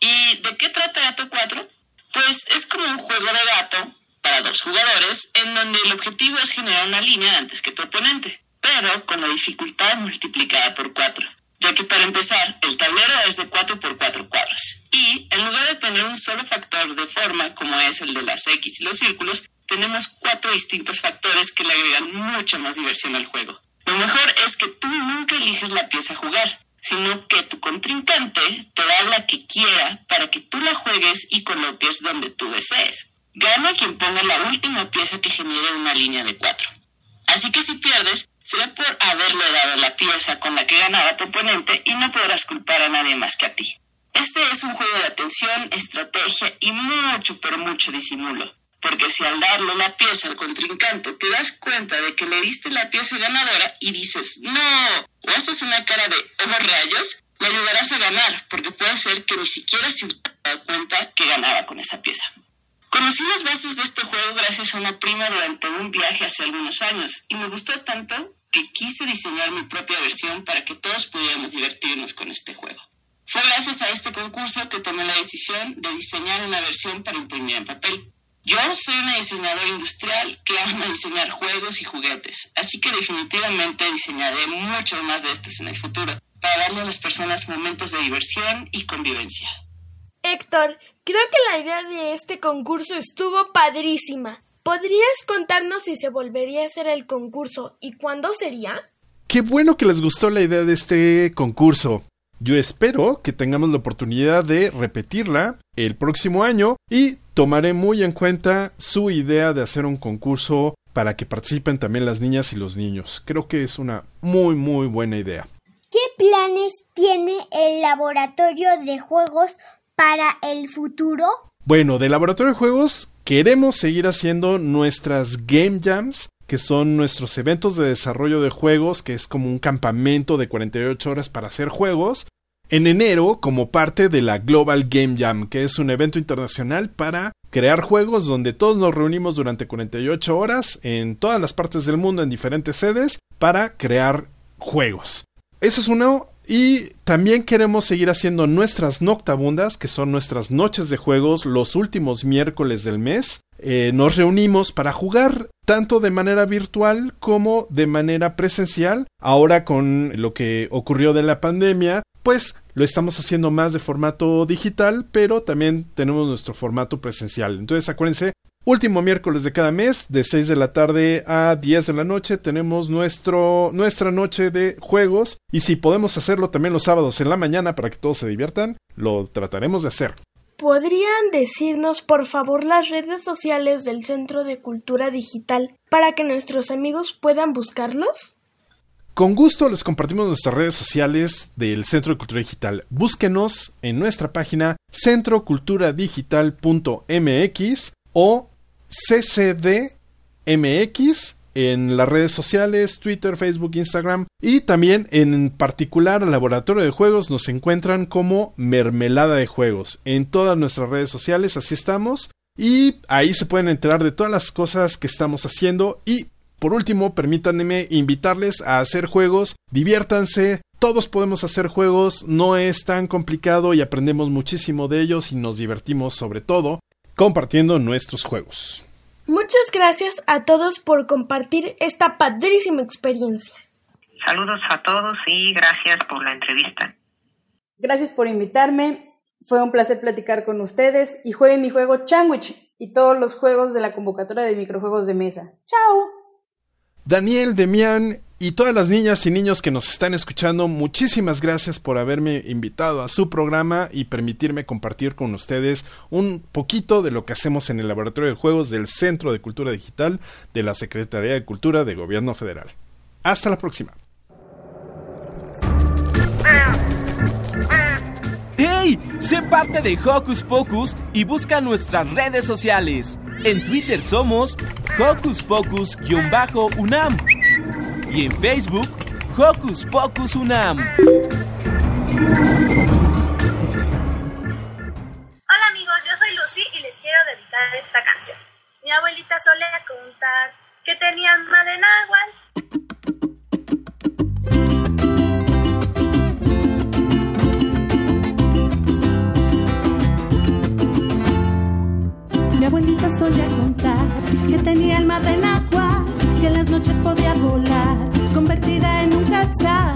S13: ¿Y de qué trata Gato 4? Pues es como un juego de gato para dos jugadores en donde el objetivo es generar una línea antes que tu oponente, pero con la dificultad multiplicada por cuatro. Ya que para empezar, el tablero es de 4 por 4 cuadros. Y en lugar de tener un solo factor de forma, como es el de las X y los círculos, tenemos cuatro distintos factores que le agregan mucha más diversión al juego. Lo mejor es que tú nunca eliges la pieza a jugar, sino que tu contrincante te da la que quiera para que tú la juegues y coloques donde tú desees. Gana quien ponga la última pieza que genere una línea de cuatro. Así que si pierdes, será por haberle dado la pieza con la que ganaba tu oponente y no podrás culpar a nadie más que a ti. Este es un juego de atención, estrategia y mucho, pero mucho disimulo. Porque si al darle la pieza al contrincante te das cuenta de que le diste la pieza ganadora y dices no, o haces una cara de ojos rayos, le ayudarás a ganar, porque puede ser que ni siquiera se dado cuenta que ganaba con esa pieza. Conocí las bases de este juego gracias a una prima durante un viaje hace algunos años y me gustó tanto que quise diseñar mi propia versión para que todos pudiéramos divertirnos con este juego. Fue gracias a este concurso que tomé la decisión de diseñar una versión para imprimir en papel. Yo soy una diseñadora industrial que ama diseñar juegos y juguetes, así que definitivamente diseñaré muchos más de estos en el futuro, para darle a las personas momentos de diversión y convivencia.
S10: Héctor, creo que la idea de este concurso estuvo padrísima. ¿Podrías contarnos si se volvería a hacer el concurso y cuándo sería?
S9: Qué bueno que les gustó la idea de este concurso. Yo espero que tengamos la oportunidad de repetirla el próximo año y tomaré muy en cuenta su idea de hacer un concurso para que participen también las niñas y los niños. Creo que es una muy muy buena idea.
S8: ¿Qué planes tiene el laboratorio de juegos para el futuro?
S9: Bueno, de laboratorio de juegos queremos seguir haciendo nuestras game jams, que son nuestros eventos de desarrollo de juegos, que es como un campamento de 48 horas para hacer juegos. En enero, como parte de la Global Game Jam, que es un evento internacional para crear juegos donde todos nos reunimos durante 48 horas en todas las partes del mundo en diferentes sedes para crear juegos. Ese es uno. Y también queremos seguir haciendo nuestras noctabundas, que son nuestras noches de juegos, los últimos miércoles del mes. Eh, nos reunimos para jugar tanto de manera virtual como de manera presencial. Ahora con lo que ocurrió de la pandemia, pues lo estamos haciendo más de formato digital, pero también tenemos nuestro formato presencial. Entonces acuérdense, Último miércoles de cada mes, de 6 de la tarde a 10 de la noche, tenemos nuestro, nuestra noche de juegos. Y si podemos hacerlo también los sábados en la mañana para que todos se diviertan, lo trataremos de hacer.
S10: ¿Podrían decirnos, por favor, las redes sociales del Centro de Cultura Digital para que nuestros amigos puedan buscarlos?
S9: Con gusto les compartimos nuestras redes sociales del Centro de Cultura Digital. Búsquenos en nuestra página centroculturadigital.mx o CCDMX en las redes sociales, Twitter, Facebook, Instagram. Y también en particular Laboratorio de Juegos nos encuentran como Mermelada de Juegos en todas nuestras redes sociales, así estamos. Y ahí se pueden enterar de todas las cosas que estamos haciendo. Y por último permítanme invitarles a hacer juegos, diviértanse, todos podemos hacer juegos, no es tan complicado y aprendemos muchísimo de ellos y nos divertimos sobre todo compartiendo nuestros juegos.
S10: Muchas gracias a todos por compartir esta padrísima experiencia.
S12: Saludos a todos y gracias por la entrevista.
S11: Gracias por invitarme. Fue un placer platicar con ustedes y jueguen mi juego Chanwich y todos los juegos de la convocatoria de microjuegos de mesa. ¡Chao!
S9: Daniel, Demian y todas las niñas y niños que nos están escuchando, muchísimas gracias por haberme invitado a su programa y permitirme compartir con ustedes un poquito de lo que hacemos en el Laboratorio de Juegos del Centro de Cultura Digital de la Secretaría de Cultura de Gobierno Federal. Hasta la próxima.
S3: ¡Hey! Sé parte de Hocus Pocus y busca nuestras redes sociales. En Twitter somos Hocus Pocus-UNAM y en Facebook Hocus Pocus UNAM.
S7: Hola amigos, yo soy Lucy y les quiero dedicar esta canción. Mi abuelita solía contar que tenía alma de náhuatl.
S14: Mi abuelita solía contar que tenía alma de náhuatl, que en las noches podía volar, convertida en un quetzal.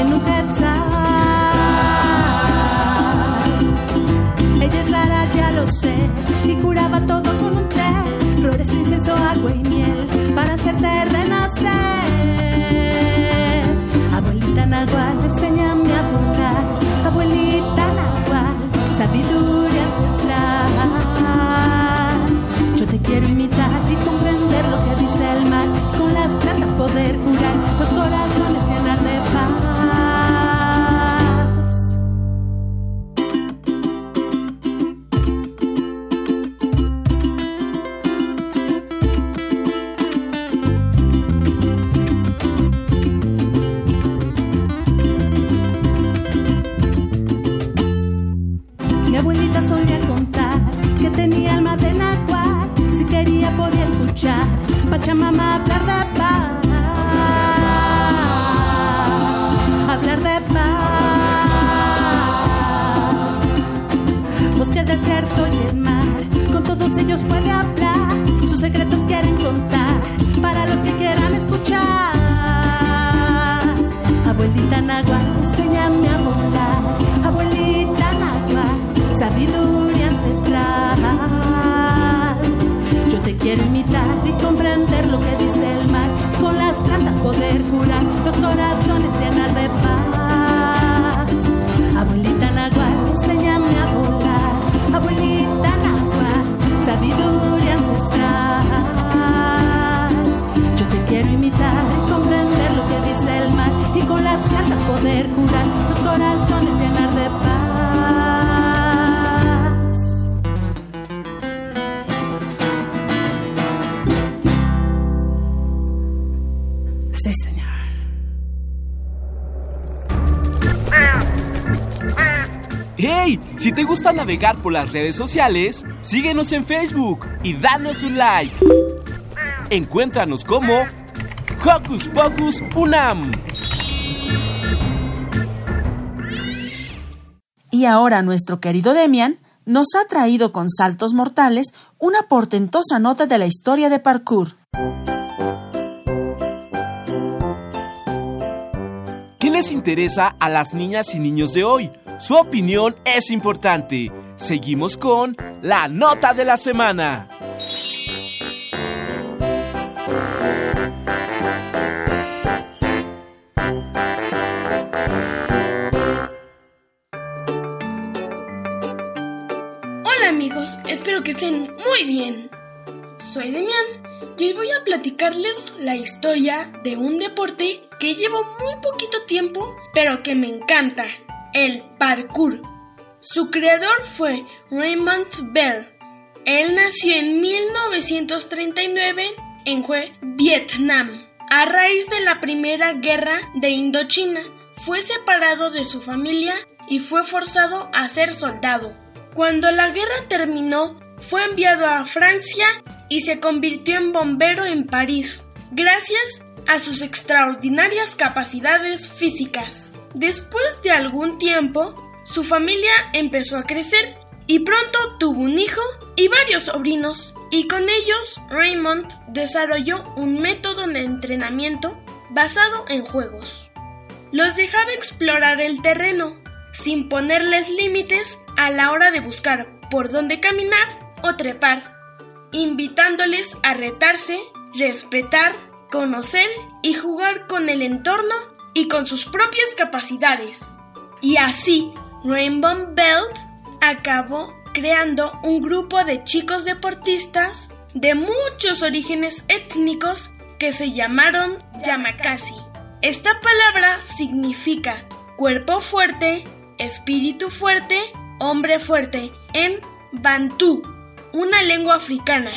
S14: en un quetzal. Ella es rara, ya lo sé, y curaba todo con un té, flores, incienso, agua y miel, para hacerte renacer. Abuelita Nahual, enséñame a volar, abuelita Nahual, sabiduría ancestral. Quiero imitar y comprender lo que dice el mar, con las plantas poder curar los corazones quiero y comprender lo que dice el mar. Con las plantas poder curar los corazones llenar de paz.
S3: Si te gusta navegar por las redes sociales, síguenos en Facebook y danos un like. Encuéntranos como Hocus Pocus Unam.
S1: Y ahora nuestro querido Demian nos ha traído con saltos mortales una portentosa nota de la historia de parkour.
S3: Les interesa a las niñas y niños de hoy? Su opinión es importante. Seguimos con la nota de la semana.
S10: Hola amigos, espero que estén muy bien. Soy Demian y hoy voy a platicarles la historia de un deporte que llevo muy poquito tiempo, pero que me encanta, el parkour. Su creador fue Raymond Bell. Él nació en 1939 en Hue, Vietnam. A raíz de la Primera Guerra de Indochina, fue separado de su familia y fue forzado a ser soldado. Cuando la guerra terminó, fue enviado a Francia y se convirtió en bombero en París, gracias a sus extraordinarias capacidades físicas. Después de algún tiempo, su familia empezó a crecer y pronto tuvo un hijo y varios sobrinos, y con ellos Raymond desarrolló un método de entrenamiento basado en juegos. Los dejaba explorar el terreno, sin ponerles límites a la hora de buscar por dónde caminar o trepar, invitándoles a retarse, respetar, conocer y jugar con el entorno y con sus propias capacidades. Y así, Rainbow Belt acabó creando un grupo de chicos deportistas de muchos orígenes étnicos que se llamaron Yamakasi. Esta palabra significa cuerpo fuerte, espíritu fuerte, hombre fuerte en Bantú, una lengua africana.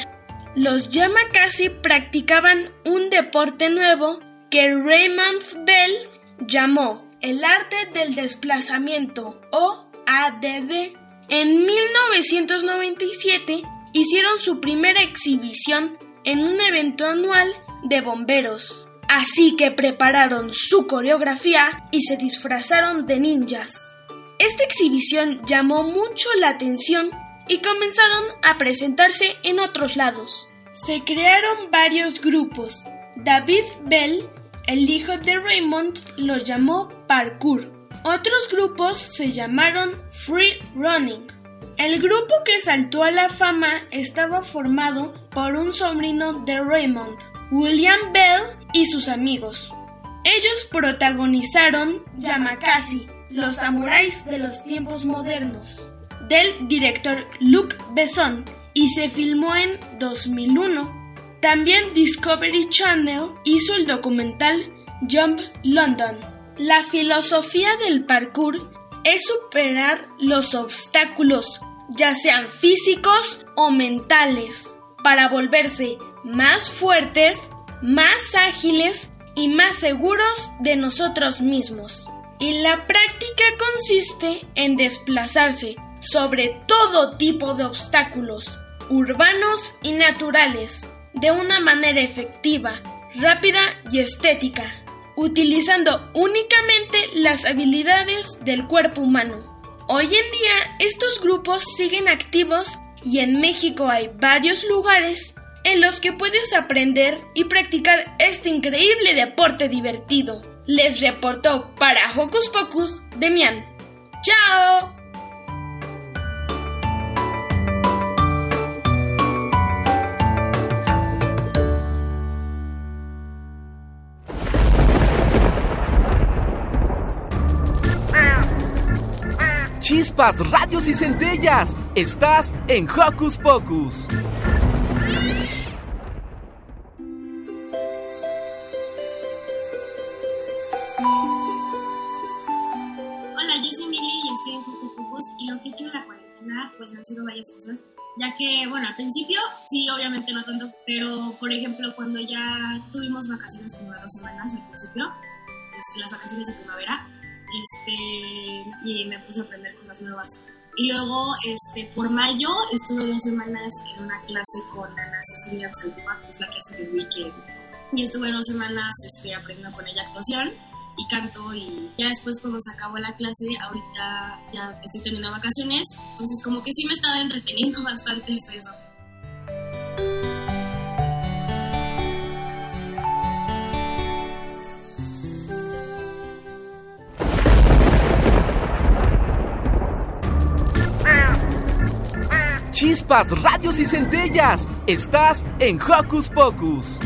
S10: Los Yamakasi practicaban un deporte nuevo que Raymond Bell llamó el arte del desplazamiento o ADD. En 1997 hicieron su primera exhibición en un evento anual de bomberos. Así que prepararon su coreografía y se disfrazaron de ninjas. Esta exhibición llamó mucho la atención y comenzaron a presentarse en otros lados. Se crearon varios grupos. David Bell, el hijo de Raymond lo llamó parkour. Otros grupos se llamaron free running. El grupo que saltó a la fama estaba formado por un sobrino de Raymond, William Bell y sus amigos. Ellos protagonizaron Yamakasi, los samuráis de los tiempos modernos, del director Luc Besson y se filmó en 2001. También Discovery Channel hizo el documental Jump London. La filosofía del parkour es superar los obstáculos, ya sean físicos o mentales, para volverse más fuertes, más ágiles y más seguros de nosotros mismos. Y la práctica consiste en desplazarse sobre todo tipo de obstáculos, urbanos y naturales, de una manera efectiva, rápida y estética, utilizando únicamente las habilidades del cuerpo humano. Hoy en día estos grupos siguen activos y en México hay varios lugares en los que puedes aprender y practicar este increíble deporte divertido. Les reportó para Hocus Pocus Demian. ¡Chao!
S3: Chispas, radios y centellas. Estás en Hocus Pocus.
S7: Hola, yo soy Mili y estoy en Hocus Pocus y lo que he hecho en la cuarentena pues han sido varias cosas, ya que bueno, al principio sí, obviamente no tanto, pero por ejemplo cuando ya tuvimos vacaciones como dos semanas al principio, este, las vacaciones de primavera, este, y me puse a aprender cosas nuevas. Y luego, este, por mayo, estuve dos semanas en una clase con Ana Cecilia Salva, que es la que hace el Weekend. Y estuve dos semanas este, aprendiendo con ella actuación y canto. Y ya después, cuando se acabó la clase, ahorita ya estoy teniendo vacaciones. Entonces, como que sí me estaba entreteniendo bastante este eso.
S3: Chispas, radios y centellas. Estás en Hocus Pocus.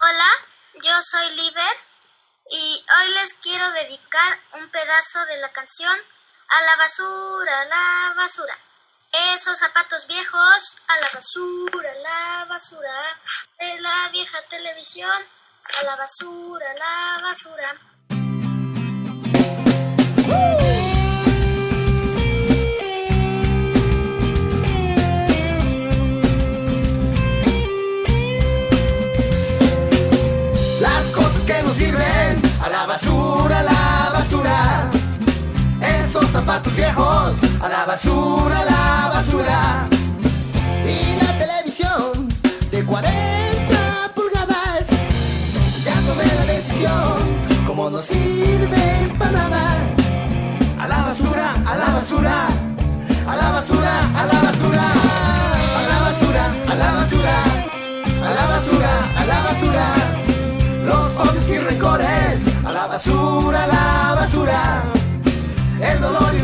S15: Hola, yo soy Liber y hoy les quiero dedicar un pedazo de la canción A la basura, a la basura. Esos zapatos viejos, a la basura, a la basura. De la vieja televisión, a la basura, a la basura.
S16: Esos zapatos viejos, a la basura, a la basura. Y la televisión de 40 pulgadas, ya tomé la decisión, como no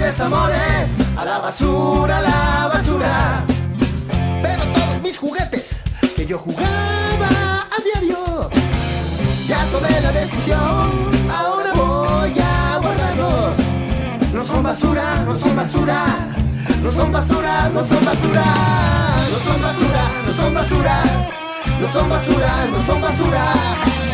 S16: Desamores a la basura, a la basura. Pero todos mis juguetes que yo jugaba a diario, ya tomé la decisión, ahora voy a guardarlos. No son basura, no son basura, no son basura, no son basura, no son basura, no son basura, no son basura, no son basura.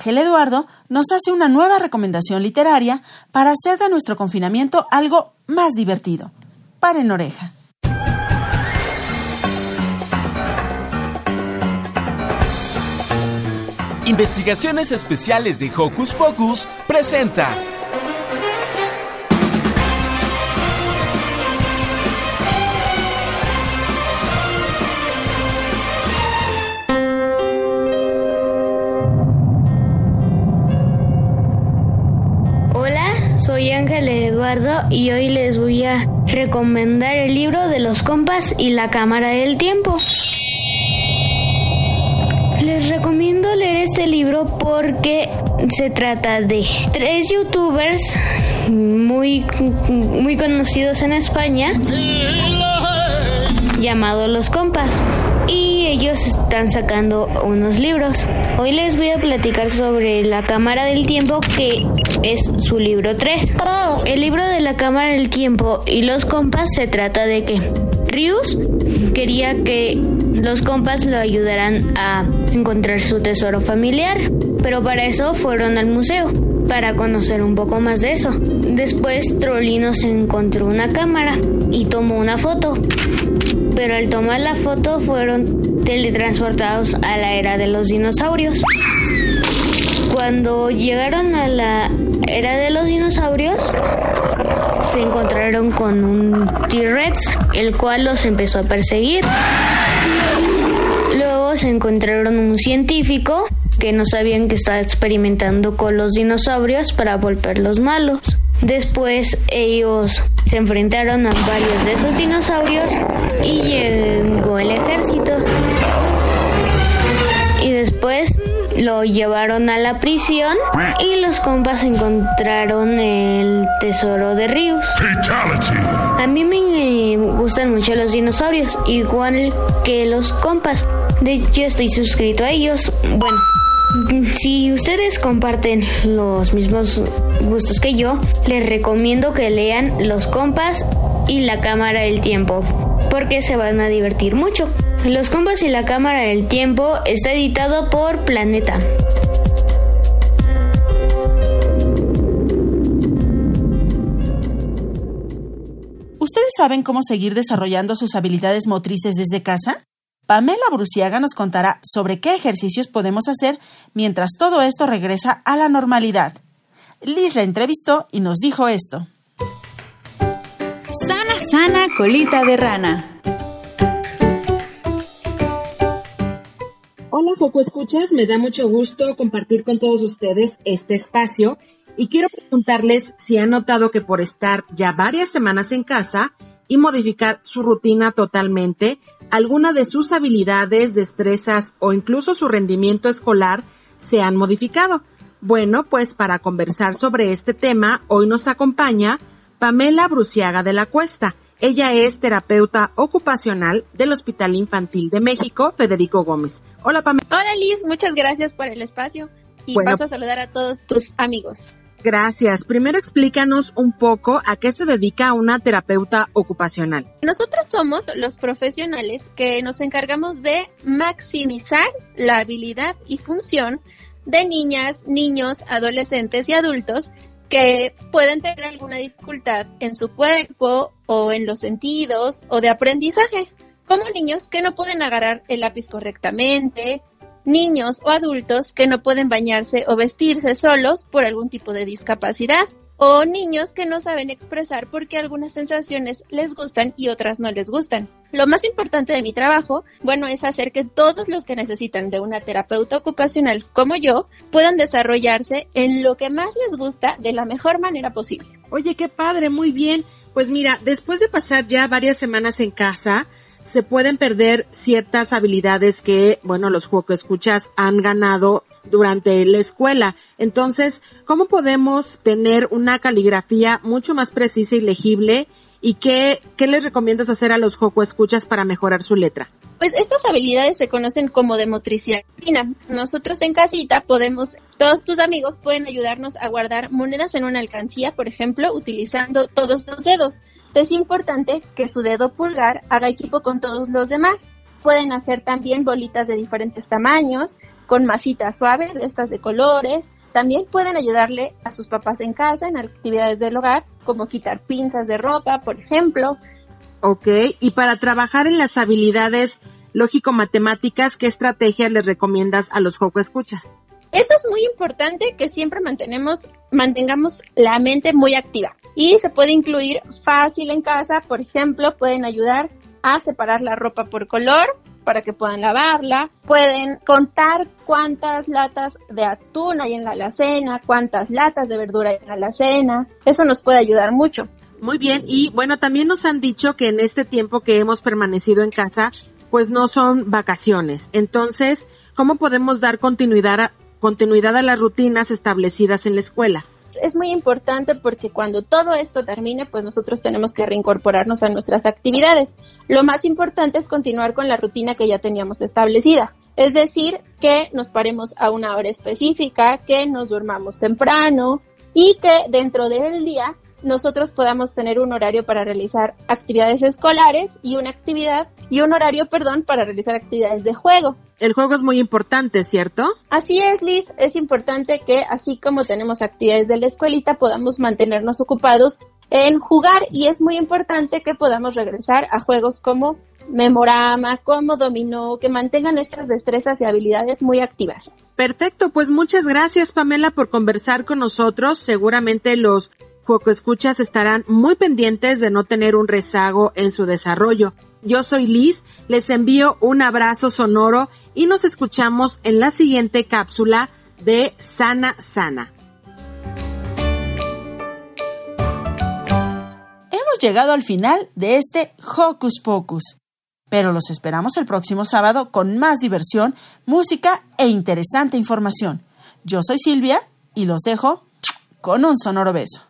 S1: Ángel Eduardo nos hace una nueva recomendación literaria para hacer de nuestro confinamiento algo más divertido. Paren oreja.
S3: Investigaciones Especiales de Hocus Pocus presenta.
S17: Y hoy les voy a recomendar el libro de los compas y la cámara del tiempo. Les recomiendo leer este libro porque se trata de tres youtubers muy, muy conocidos en España llamados Los Compas. Y ellos están sacando unos libros. Hoy les voy a platicar sobre La Cámara del Tiempo, que es su libro 3. El libro de La Cámara del Tiempo y Los Compas se trata de que Rius quería que los compas lo ayudaran a encontrar su tesoro familiar, pero para eso fueron al museo para conocer un poco más de eso. Después Trolino se encontró una cámara y tomó una foto, pero al tomar la foto fueron teletransportados a la era de los dinosaurios. Cuando llegaron a la era de los dinosaurios, se encontraron con un T-Rex, el cual los empezó a perseguir. Luego se encontraron un científico que no sabían que estaba experimentando con los dinosaurios para volverlos malos. Después ellos se enfrentaron a varios de esos dinosaurios y llegó el ejército. Lo llevaron a la prisión y los compas encontraron el tesoro de Rius. A mí me eh, gustan mucho los dinosaurios, igual que los compas. De hecho, estoy suscrito a ellos. Bueno, si ustedes comparten los mismos gustos que yo, les recomiendo que lean Los compas y La cámara del tiempo, porque se van a divertir mucho. Los compas y La cámara del tiempo está editado por Planeta.
S1: ¿Ustedes saben cómo seguir desarrollando sus habilidades motrices desde casa? Pamela Bruciaga nos contará sobre qué ejercicios podemos hacer mientras todo esto regresa a la normalidad. Liz la entrevistó y nos dijo esto.
S18: Sana, sana, colita de rana.
S19: Hola, Foco Escuchas, me da mucho gusto compartir con todos ustedes este espacio y quiero preguntarles si han notado que por estar ya varias semanas en casa y modificar su rutina totalmente, alguna de sus habilidades, destrezas o incluso su rendimiento escolar se han modificado. Bueno, pues para conversar sobre este tema, hoy nos acompaña Pamela Bruciaga de la Cuesta. Ella es terapeuta ocupacional del Hospital Infantil de México, Federico Gómez. Hola, Pamela.
S20: Hola, Liz. Muchas gracias por el espacio y
S19: Bueno.
S20: paso a saludar a todos tus amigos.
S19: Gracias. Primero explícanos un poco a qué se dedica una terapeuta ocupacional.
S20: Nosotros somos los profesionales que nos encargamos de maximizar la habilidad y función de niñas, niños, adolescentes y adultos que pueden tener alguna dificultad en su cuerpo o en los sentidos o de aprendizaje, como niños que no pueden agarrar el lápiz correctamente, niños o adultos que no pueden bañarse o vestirse solos por algún tipo de discapacidad, o niños que no saben expresar porque algunas sensaciones les gustan y otras no les gustan. Lo más importante de mi trabajo, bueno, es hacer que todos los que necesitan de una terapeuta ocupacional como yo puedan desarrollarse en lo que más les gusta de la mejor manera posible.
S19: Oye, qué padre, muy bien. Pues mira, después de pasar ya varias semanas en casa, se pueden perder ciertas habilidades que, bueno, los escuchas han ganado durante la escuela. Entonces, ¿cómo podemos tener una caligrafía mucho más precisa y legible? ¿Y qué, qué les recomiendas hacer a los escuchas para mejorar su letra?
S20: Pues estas habilidades se conocen como de motricidad fina. Nosotros en casita podemos, todos tus amigos pueden ayudarnos a guardar monedas en una alcancía, por ejemplo, utilizando todos los dedos. Es importante que su dedo pulgar haga equipo con todos los demás. Pueden hacer también bolitas de diferentes tamaños, con masitas suaves, estas de colores. También pueden ayudarle a sus papás en casa en actividades del hogar, como quitar pinzas de ropa, por ejemplo,
S19: Ok, y para trabajar en las habilidades lógico-matemáticas, ¿qué estrategias les recomiendas a los juegos escuchas?
S20: Eso es muy importante que siempre mantenemos, mantengamos la mente muy activa. Y se puede incluir fácil en casa, por ejemplo, pueden ayudar a separar la ropa por color para que puedan lavarla, pueden contar cuántas latas de atún hay en la alacena, cuántas latas de verdura hay en la alacena, eso nos puede ayudar mucho.
S19: Muy bien, y bueno, también nos han dicho que en este tiempo que hemos permanecido en casa, pues no son vacaciones. Entonces, ¿cómo podemos dar continuidad a, continuidad a las rutinas establecidas en la escuela?
S20: Es muy importante porque cuando todo esto termine, pues nosotros tenemos que reincorporarnos a nuestras actividades. Lo más importante es continuar con la rutina que ya teníamos establecida. Es decir, que nos paremos a una hora específica, que nos durmamos temprano y que dentro del día nosotros podamos tener un horario para realizar actividades escolares y una actividad y un horario, perdón, para realizar actividades de juego.
S19: El juego es muy importante, ¿cierto?
S20: Así es, Liz. Es importante que, así como tenemos actividades de la escuelita, podamos mantenernos ocupados en jugar y es muy importante que podamos regresar a juegos como Memorama, como Dominó, que mantengan nuestras destrezas y habilidades muy activas.
S19: Perfecto, pues muchas gracias Pamela por conversar con nosotros. Seguramente los Juego Escuchas estarán muy pendientes de no tener un rezago en su desarrollo. Yo soy Liz, les envío un abrazo sonoro y nos escuchamos en la siguiente cápsula de Sana Sana.
S1: Hemos llegado al final de este Hocus Pocus, pero los esperamos el próximo sábado con más diversión, música e interesante información. Yo soy Silvia y los dejo con un sonoro beso.